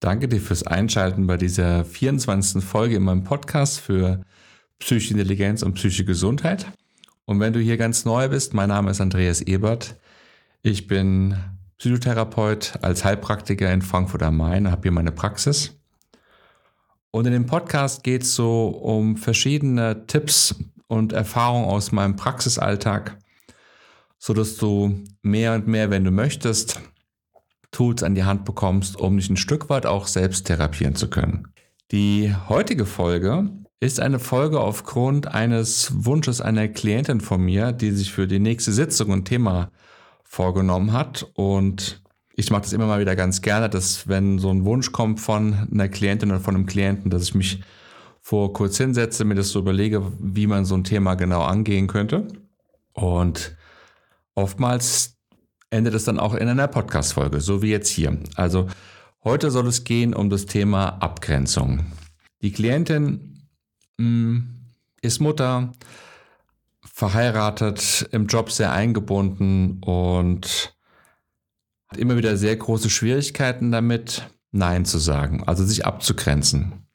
Danke dir fürs Einschalten bei dieser 24. Folge in meinem Podcast für Psychische Intelligenz und psychische Gesundheit. Und wenn du hier ganz neu bist, mein Name ist Andreas Ebert. Ich bin Psychotherapeut als Heilpraktiker in Frankfurt am Main, habe hier meine Praxis. Und in dem Podcast geht es so um verschiedene Tipps und Erfahrungen aus meinem Praxisalltag, sodass du mehr und mehr, wenn du möchtest, Tools an die Hand bekommst, um dich ein Stück weit auch selbst therapieren zu können. Die heutige Folge ist eine Folge aufgrund eines Wunsches einer Klientin von mir, die sich für die nächste Sitzung ein Thema vorgenommen hat. Und ich mache das immer mal wieder ganz gerne, dass wenn so ein Wunsch kommt von einer Klientin oder von einem Klienten, dass ich mich vor kurz hinsetze, mir das so überlege, wie man so ein Thema genau angehen könnte. Und oftmals endet es dann auch in einer Podcast-Folge, so wie jetzt hier. Also heute soll es gehen um das Thema Abgrenzung. Die Klientin mh, hm, ist Mutter, verheiratet, im Job sehr eingebunden und hat immer wieder sehr große Schwierigkeiten damit, Nein zu sagen, also sich abzugrenzen.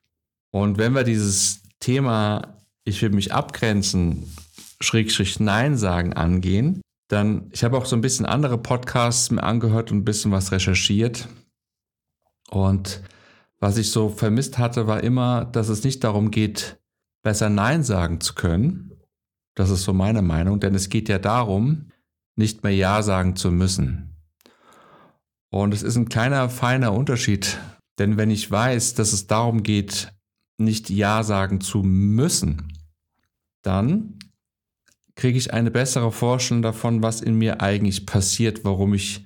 Und wenn wir dieses Thema, ich will mich abgrenzen, Schrägstrich Nein sagen angehen, dann, ich habe auch so ein bisschen andere Podcasts mir angehört und ein bisschen was recherchiert. Und was ich so vermisst hatte, war immer, dass es nicht darum geht, besser Nein sagen zu können. Das ist so meine Meinung, denn es geht ja darum, nicht mehr Ja sagen zu müssen. Und es ist ein kleiner, feiner Unterschied, denn wenn ich weiß, dass es darum geht, nicht Ja sagen zu müssen, dann kriege ich eine bessere Vorstellung davon, was in mir eigentlich passiert, warum ich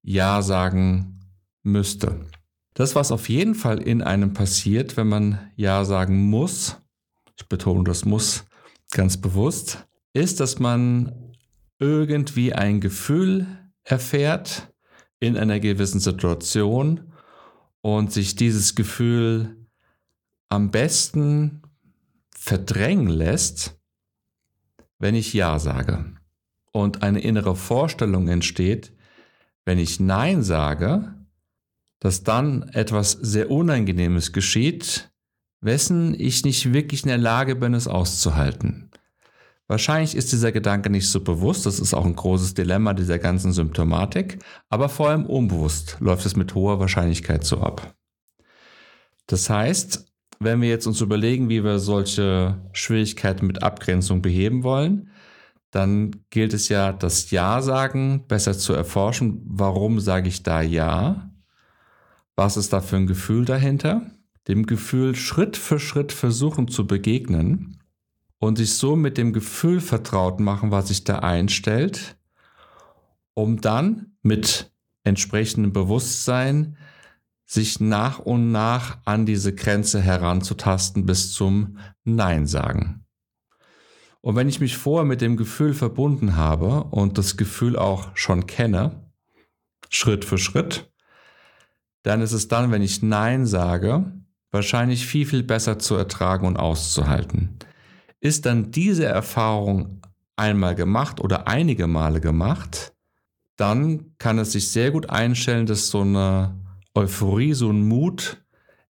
Ja sagen müsste. Das, was auf jeden Fall in einem passiert, wenn man Ja sagen muss, ich betone das muss ganz bewusst, ist, dass man irgendwie ein Gefühl erfährt in einer gewissen Situation und sich dieses Gefühl am besten verdrängen lässt, wenn ich Ja sage. Und eine innere Vorstellung entsteht, wenn ich Nein sage, dass dann etwas sehr Unangenehmes geschieht, wessen ich nicht wirklich in der Lage bin, es auszuhalten. Wahrscheinlich ist dieser Gedanke nicht so bewusst, das ist auch ein großes Dilemma dieser ganzen Symptomatik, aber vor allem unbewusst läuft es mit hoher Wahrscheinlichkeit so ab. Das heißt, wenn wir jetzt uns überlegen, wie wir solche Schwierigkeiten mit Abgrenzung beheben wollen, dann gilt es ja, das Ja sagen besser zu erforschen. Warum sage ich da Ja? Was ist da für ein Gefühl dahinter? Dem Gefühl Schritt für Schritt versuchen zu begegnen und sich so mit dem Gefühl vertraut machen, was sich da einstellt, um dann mit entsprechendem Bewusstsein sich nach und nach an diese Grenze heranzutasten bis zum Nein sagen. Und wenn ich mich vorher mit dem Gefühl verbunden habe und das Gefühl auch schon kenne, Schritt für Schritt, dann ist es dann, wenn ich Nein sage, wahrscheinlich viel, viel besser zu ertragen und auszuhalten. Ist dann diese Erfahrung einmal gemacht oder einige Male gemacht, dann kann es sich sehr gut einstellen, dass so eine Euphorie, so ein Mut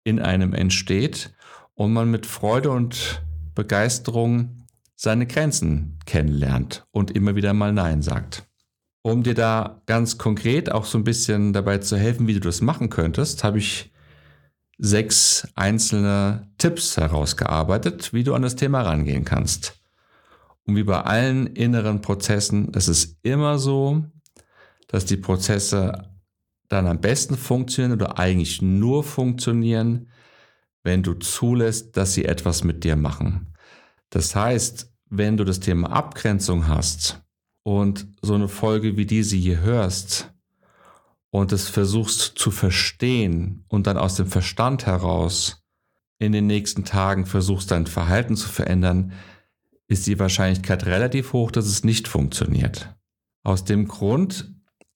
in einem entsteht und man mit Freude und Begeisterung seine Grenzen kennenlernt und immer wieder mal Nein sagt. Um dir da ganz konkret auch so ein bisschen dabei zu helfen, wie du das machen könntest, habe ich sechs einzelne Tipps herausgearbeitet, wie du an das Thema rangehen kannst. Und wie bei allen inneren Prozessen, es ist immer so, dass die Prozesse dann am besten funktionieren oder eigentlich nur funktionieren, wenn du zulässt, dass sie etwas mit dir machen. Das heißt, wenn du das Thema Abgrenzung hast und so eine Folge wie diese hier hörst und es versuchst zu verstehen und dann aus dem Verstand heraus in den nächsten Tagen versuchst dein Verhalten zu verändern, ist die Wahrscheinlichkeit relativ hoch, dass es nicht funktioniert. Aus dem Grund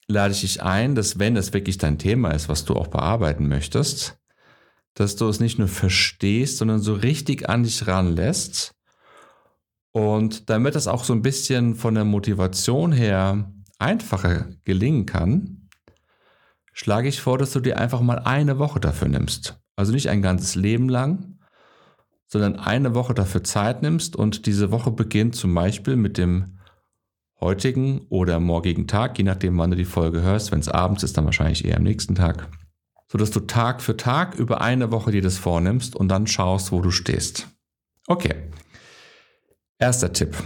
lade ich dich ein, dass wenn es wirklich dein Thema ist, was du auch bearbeiten möchtest, dass du es nicht nur verstehst, sondern so richtig an dich ranlässt. Und damit das auch so ein bisschen von der Motivation her einfacher gelingen kann, schlage ich vor, dass du dir einfach mal eine Woche dafür nimmst. Also nicht ein ganzes Leben lang, sondern eine Woche dafür Zeit nimmst und diese Woche beginnt zum Beispiel mit dem heutigen oder morgigen Tag, je nachdem, wann du die Folge hörst. Wenn es abends ist, dann wahrscheinlich eher am nächsten Tag. Sodass du Tag für Tag über eine Woche dir das vornimmst und dann schaust, wo du stehst. Okay. Erster Tipp.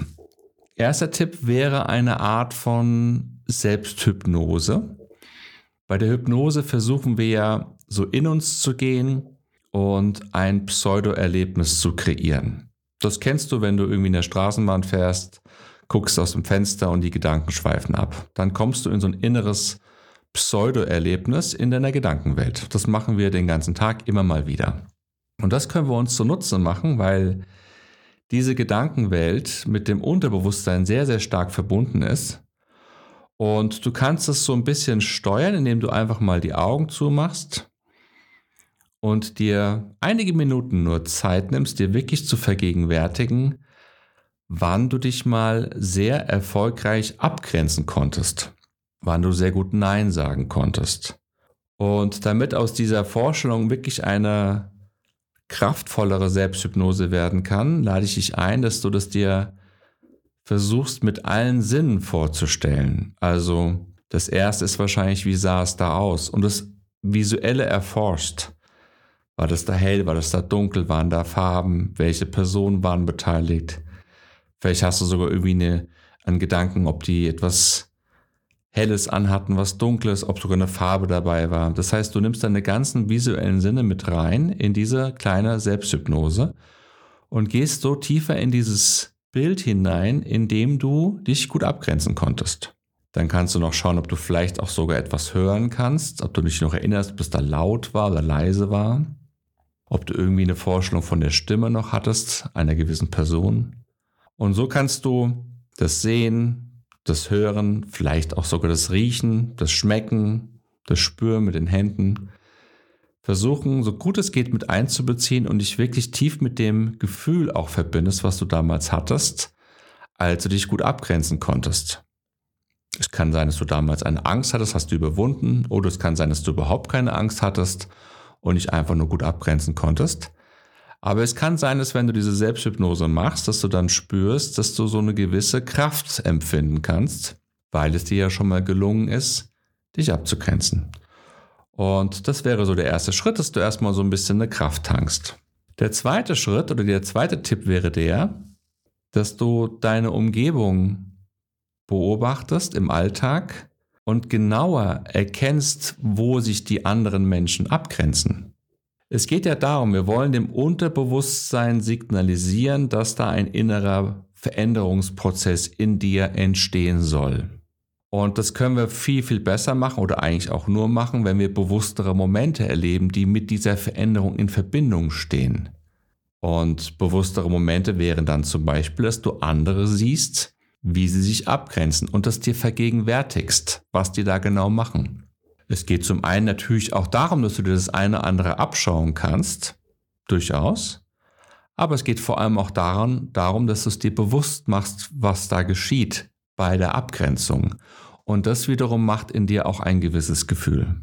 Erster Tipp wäre eine Art von Selbsthypnose. Bei der Hypnose versuchen wir ja so in uns zu gehen und ein Pseudo-Erlebnis zu kreieren. Das kennst du, wenn du irgendwie in der Straßenbahn fährst, guckst aus dem Fenster und die Gedanken schweifen ab. Dann kommst du in so ein inneres Pseudo-Erlebnis in deiner Gedankenwelt. Das machen wir den ganzen Tag immer mal wieder. Und das können wir uns zunutze machen, weil diese Gedankenwelt mit dem Unterbewusstsein sehr, sehr stark verbunden ist. Und du kannst es so ein bisschen steuern, indem du einfach mal die Augen zumachst und dir einige Minuten nur Zeit nimmst, dir wirklich zu vergegenwärtigen, wann du dich mal sehr erfolgreich abgrenzen konntest, wann du sehr gut Nein sagen konntest. Und damit aus dieser Vorstellung wirklich eine kraftvollere Selbsthypnose werden kann, lade ich dich ein, dass du das dir versuchst mit allen Sinnen vorzustellen. Also das erste ist wahrscheinlich, wie sah es da aus? Und das Visuelle erforscht. War das da hell, war das da dunkel, waren da Farben, welche Personen waren beteiligt? Vielleicht hast du sogar irgendwie eine, einen Gedanken, ob die etwas Helles anhatten, was Dunkles, ob sogar eine Farbe dabei war. Das heißt, du nimmst deine ganzen visuellen Sinne mit rein in diese kleine Selbsthypnose und gehst so tiefer in dieses Bild hinein, in dem du dich gut abgrenzen konntest. Dann kannst du noch schauen, ob du vielleicht auch sogar etwas hören kannst, ob du dich noch erinnerst, ob es da laut war oder leise war, ob du irgendwie eine Vorstellung von der Stimme noch hattest, einer gewissen Person. Und so kannst du das sehen, das Hören, vielleicht auch sogar das Riechen, das Schmecken, das Spüren mit den Händen. Versuchen, so gut es geht, mit einzubeziehen und dich wirklich tief mit dem Gefühl auch verbindest, was du damals hattest, als du dich gut abgrenzen konntest. Es kann sein, dass du damals eine Angst hattest, hast du überwunden, oder es kann sein, dass du überhaupt keine Angst hattest und dich einfach nur gut abgrenzen konntest. Aber es kann sein, dass wenn du diese Selbsthypnose machst, dass du dann spürst, dass du so eine gewisse Kraft empfinden kannst, weil es dir ja schon mal gelungen ist, dich abzugrenzen. Und das wäre so der erste Schritt, dass du erstmal so ein bisschen eine Kraft tankst. Der zweite Schritt oder der zweite Tipp wäre der, dass du deine Umgebung beobachtest im Alltag und genauer erkennst, wo sich die anderen Menschen abgrenzen. Es geht ja darum, wir wollen dem Unterbewusstsein signalisieren, dass da ein innerer Veränderungsprozess in dir entstehen soll. Und das können wir viel, viel besser machen oder eigentlich auch nur machen, wenn wir bewusstere Momente erleben, die mit dieser Veränderung in Verbindung stehen. Und bewusstere Momente wären dann zum Beispiel, dass du andere siehst, wie sie sich abgrenzen und das dir vergegenwärtigst, was die da genau machen. Es geht zum einen natürlich auch darum, dass du dir das eine oder andere abschauen kannst, durchaus. Aber es geht vor allem auch daran, darum, dass du es dir bewusst machst, was da geschieht bei der Abgrenzung. Und das wiederum macht in dir auch ein gewisses Gefühl.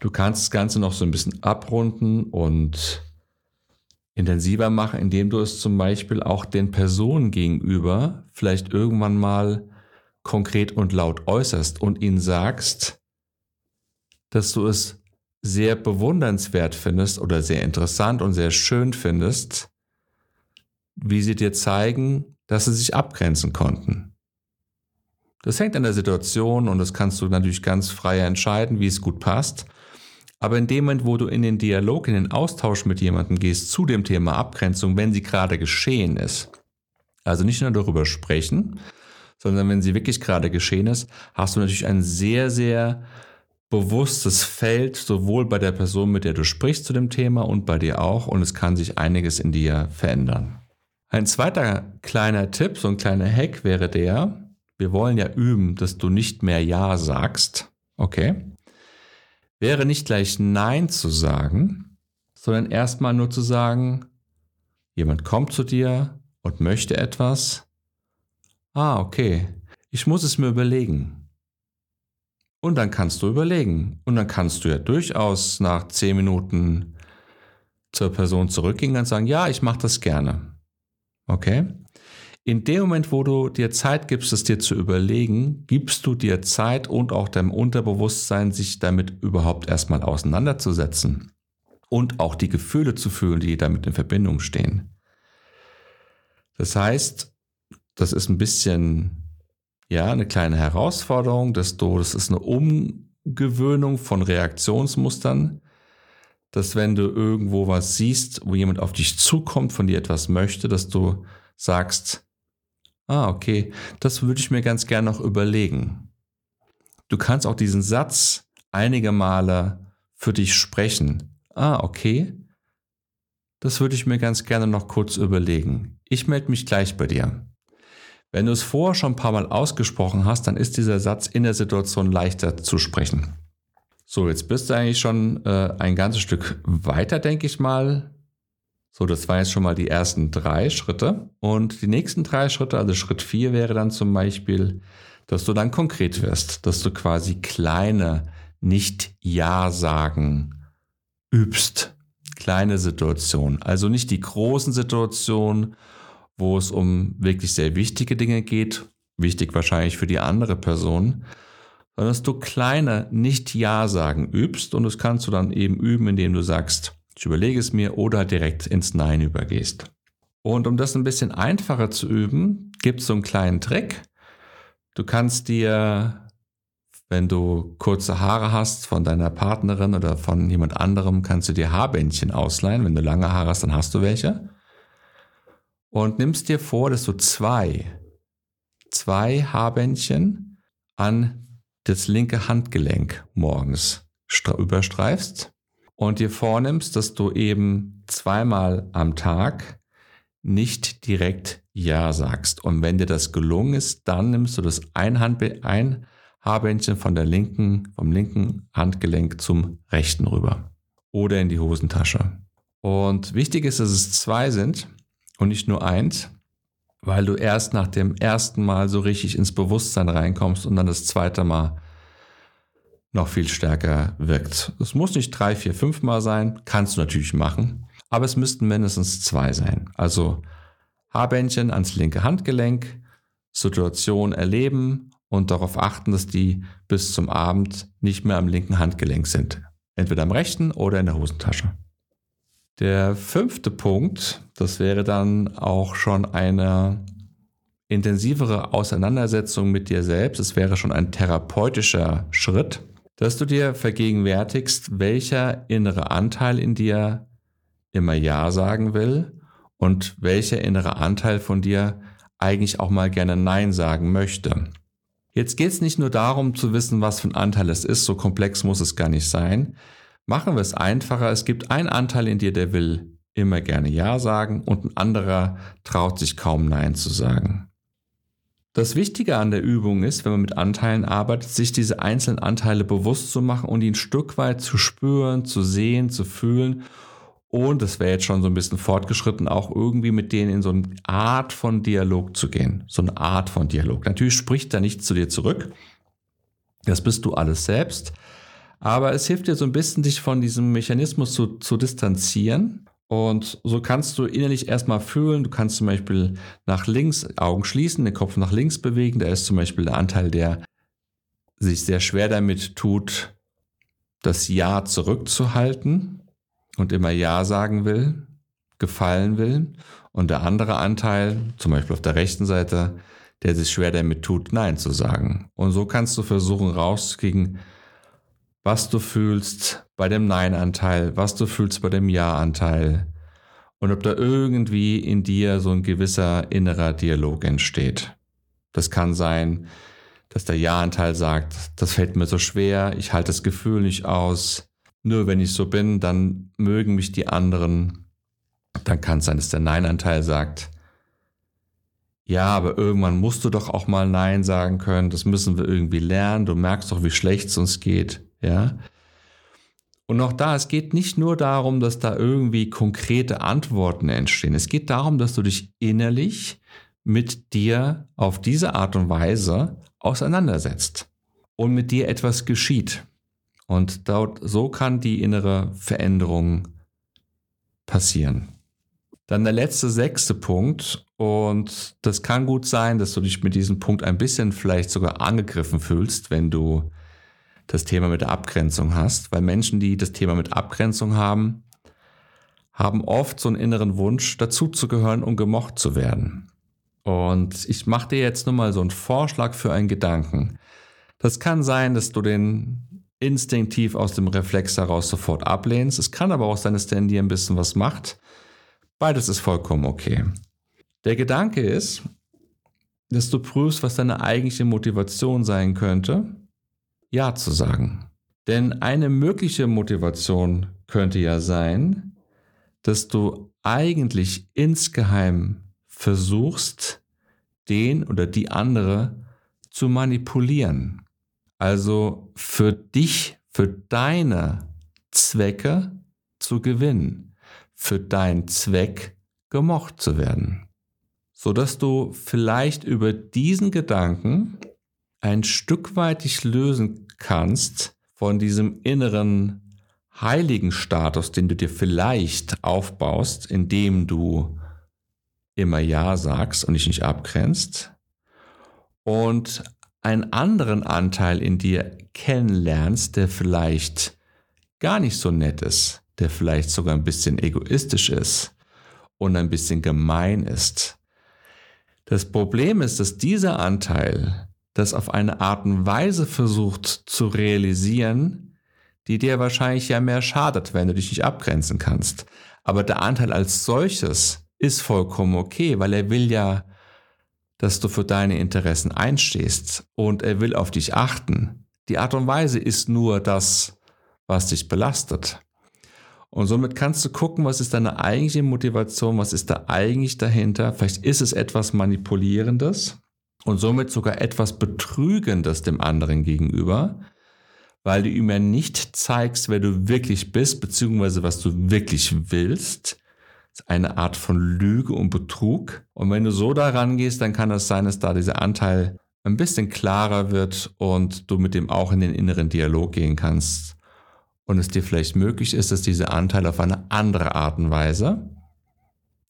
Du kannst das Ganze noch so ein bisschen abrunden und intensiver machen, indem du es zum Beispiel auch den Personen gegenüber vielleicht irgendwann mal konkret und laut äußerst und ihnen sagst, dass du es sehr bewundernswert findest oder sehr interessant und sehr schön findest, wie sie dir zeigen, dass sie sich abgrenzen konnten. Das hängt an der Situation und das kannst du natürlich ganz frei entscheiden, wie es gut passt. Aber in dem Moment, wo du in den Dialog, in den Austausch mit jemandem gehst zu dem Thema Abgrenzung, wenn sie gerade geschehen ist, also nicht nur darüber sprechen, sondern wenn sie wirklich gerade geschehen ist, hast du natürlich ein sehr, sehr bewusstes Feld, sowohl bei der Person, mit der du sprichst zu dem Thema und bei dir auch. Und es kann sich einiges in dir verändern. Ein zweiter kleiner Tipp, so ein kleiner Hack wäre der, wir wollen ja üben, dass du nicht mehr Ja sagst. Okay? Wäre nicht gleich Nein zu sagen, sondern erstmal nur zu sagen, jemand kommt zu dir und möchte etwas. Ah, okay. Ich muss es mir überlegen. Und dann kannst du überlegen. Und dann kannst du ja durchaus nach zehn Minuten zur Person zurückgehen und sagen, ja, ich mache das gerne. Okay? In dem Moment, wo du dir Zeit gibst, es dir zu überlegen, gibst du dir Zeit und auch deinem Unterbewusstsein, sich damit überhaupt erstmal auseinanderzusetzen und auch die Gefühle zu fühlen, die damit in Verbindung stehen. Das heißt, das ist ein bisschen, ja, eine kleine Herausforderung, dass du, das ist eine Umgewöhnung von Reaktionsmustern, dass wenn du irgendwo was siehst, wo jemand auf dich zukommt, von dir etwas möchte, dass du sagst, ah, okay, das würde ich mir ganz gern noch überlegen. Du kannst auch diesen Satz einige Male für dich sprechen. Ah, okay, das würde ich mir ganz gerne noch kurz überlegen. Ich melde mich gleich bei dir. Wenn du es vorher schon ein paar Mal ausgesprochen hast, dann ist dieser Satz in der Situation leichter zu sprechen. So, jetzt bist du eigentlich schon äh, ein ganzes Stück weiter, denke ich mal. So, das waren jetzt schon mal die ersten drei Schritte. Und die nächsten drei Schritte, also Schritt vier wäre dann zum Beispiel, dass du dann konkret wirst, dass du quasi kleine Nicht-Ja-Sagen übst. Kleine Situationen. Also nicht die großen Situationen, wo es um wirklich sehr wichtige Dinge geht, wichtig wahrscheinlich für die andere Person, sondern dass du kleine Nicht-Ja-Sagen übst und das kannst du dann eben üben, indem du sagst, ich überlege es mir oder direkt ins Nein übergehst. Und um das ein bisschen einfacher zu üben, gibt es so einen kleinen Trick. Du kannst dir, wenn du kurze Haare hast von deiner Partnerin oder von jemand anderem, kannst du dir Haarbändchen ausleihen. Wenn du lange Haare hast, dann hast du welche. Und nimmst dir vor, dass du zwei, zwei Haarbändchen an das linke Handgelenk morgens überstreifst und dir vornimmst, dass du eben zweimal am Tag nicht direkt Ja sagst. Und wenn dir das gelungen ist, dann nimmst du das ein, ein Haarbändchen von der linken, vom linken Handgelenk zum rechten rüber oder in die Hosentasche. Und wichtig ist, dass es zwei sind und nicht nur eins, weil du erst nach dem ersten Mal so richtig ins Bewusstsein reinkommst und dann das zweite Mal noch viel stärker wirkt. Es muss nicht drei, vier, fünf Mal sein, kannst du natürlich machen, aber es müssten mindestens zwei sein. Also Haarbändchen ans linke Handgelenk, Situation erleben und darauf achten, dass die bis zum Abend nicht mehr am linken Handgelenk sind. Entweder am rechten oder in der Hosentasche. Der fünfte Punkt, das wäre dann auch schon eine intensivere Auseinandersetzung mit dir selbst. Es wäre schon ein therapeutischer Schritt, dass du dir vergegenwärtigst, welcher innere Anteil in dir immer Ja sagen will und welcher innere Anteil von dir eigentlich auch mal gerne Nein sagen möchte. Jetzt geht es nicht nur darum zu wissen, was für ein Anteil es ist, so komplex muss es gar nicht sein. Machen wir es einfacher. Es gibt einen Anteil in dir, der will immer gerne Ja sagen und ein anderer traut sich kaum Nein zu sagen. Das Wichtige an der Übung ist, wenn man mit Anteilen arbeitet, sich diese einzelnen Anteile bewusst zu machen und ihn ein Stück weit zu spüren, zu sehen, zu fühlen und, das wäre jetzt schon so ein bisschen fortgeschritten, auch irgendwie mit denen in so eine Art von Dialog zu gehen. So eine Art von Dialog. Natürlich spricht da nichts zu dir zurück. Das bist du alles selbst. Aber es hilft dir so ein bisschen, dich von diesem Mechanismus zu, zu distanzieren. Und so kannst du innerlich erstmal fühlen, du kannst zum Beispiel nach links Augen schließen, den Kopf nach links bewegen. Da ist zum Beispiel der Anteil, der sich sehr schwer damit tut, das Ja zurückzuhalten und immer Ja sagen will, gefallen will. Und der andere Anteil, zum Beispiel auf der rechten Seite, der sich schwer damit tut, Nein zu sagen. Und so kannst du versuchen rauszukriegen, was du fühlst bei dem Nein-Anteil, was du fühlst bei dem Ja-Anteil und ob da irgendwie in dir so ein gewisser innerer Dialog entsteht. Das kann sein, dass der Ja-Anteil sagt, das fällt mir so schwer, ich halte das Gefühl nicht aus, nur wenn ich so bin, dann mögen mich die anderen. Dann kann es sein, dass der Nein-Anteil sagt, ja, aber irgendwann musst du doch auch mal Nein sagen können, das müssen wir irgendwie lernen, du merkst doch, wie schlecht es uns geht. Ja. Und auch da, es geht nicht nur darum, dass da irgendwie konkrete Antworten entstehen. Es geht darum, dass du dich innerlich mit dir auf diese Art und Weise auseinandersetzt. und mit dir etwas geschieht. Und dort, so kann die innere Veränderung passieren. Dann der letzte, sechste Punkt. Und das kann gut sein, dass du dich mit diesem Punkt ein bisschen vielleicht sogar angegriffen fühlst, wenn du das Thema mit der Abgrenzung hast. Weil Menschen, die das Thema mit Abgrenzung haben, haben oft so einen inneren Wunsch, dazuzugehören und gemocht zu werden. Und ich mache dir jetzt nur mal so einen Vorschlag für einen Gedanken. Das kann sein, dass du den instinktiv aus dem Reflex heraus sofort ablehnst. Es kann aber auch sein, dass der in dir ein bisschen was macht. Beides ist vollkommen okay. Der Gedanke ist, dass du prüfst, was deine eigentliche Motivation sein könnte, Ja zu sagen. Denn eine mögliche Motivation könnte ja sein, dass du eigentlich insgeheim versuchst, den oder die andere zu manipulieren. Also für dich, für deine Zwecke zu gewinnen, für deinen Zweck gemocht zu werden, so dass du vielleicht über diesen Gedanken ein Stück weit dich lösen kannst von diesem inneren heiligen Status, den du dir vielleicht aufbaust, indem du immer Ja sagst und dich nicht abgrenzt und einen anderen Anteil in dir kennenlernst, der vielleicht gar nicht so nett ist, der vielleicht sogar ein bisschen egoistisch ist und ein bisschen gemein ist. Das Problem ist, dass dieser Anteil das auf eine Art und Weise versucht zu realisieren, die dir wahrscheinlich ja mehr schadet, wenn du dich nicht abgrenzen kannst. Aber der Anteil als solches ist vollkommen okay, weil er will ja, dass du für deine Interessen einstehst und er will auf dich achten. Die Art und Weise ist nur das, was dich belastet. Und somit kannst du gucken, was ist deine eigentliche Motivation, was ist da eigentlich dahinter. Vielleicht ist es etwas Manipulierendes und somit sogar etwas Betrügendes dem anderen gegenüber, weil du ihm ja nicht zeigst, wer du wirklich bist, beziehungsweise was du wirklich willst, eine Art von Lüge und Betrug. Und wenn du so daran gehst, dann kann es sein, dass da dieser Anteil ein bisschen klarer wird und du mit dem auch in den inneren Dialog gehen kannst. Und es dir vielleicht möglich ist, dass dieser Anteil auf eine andere Art und Weise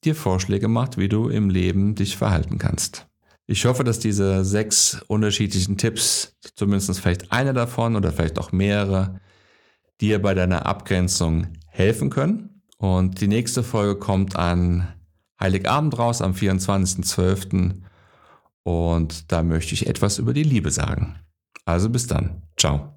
dir Vorschläge macht, wie du im Leben dich verhalten kannst. Ich hoffe, dass diese sechs unterschiedlichen Tipps, zumindest vielleicht einer davon oder vielleicht auch mehrere, dir bei deiner Abgrenzung helfen können. Und die nächste Folge kommt an Heiligabend raus, am 24.12. Und da möchte ich etwas über die Liebe sagen. Also bis dann. Ciao.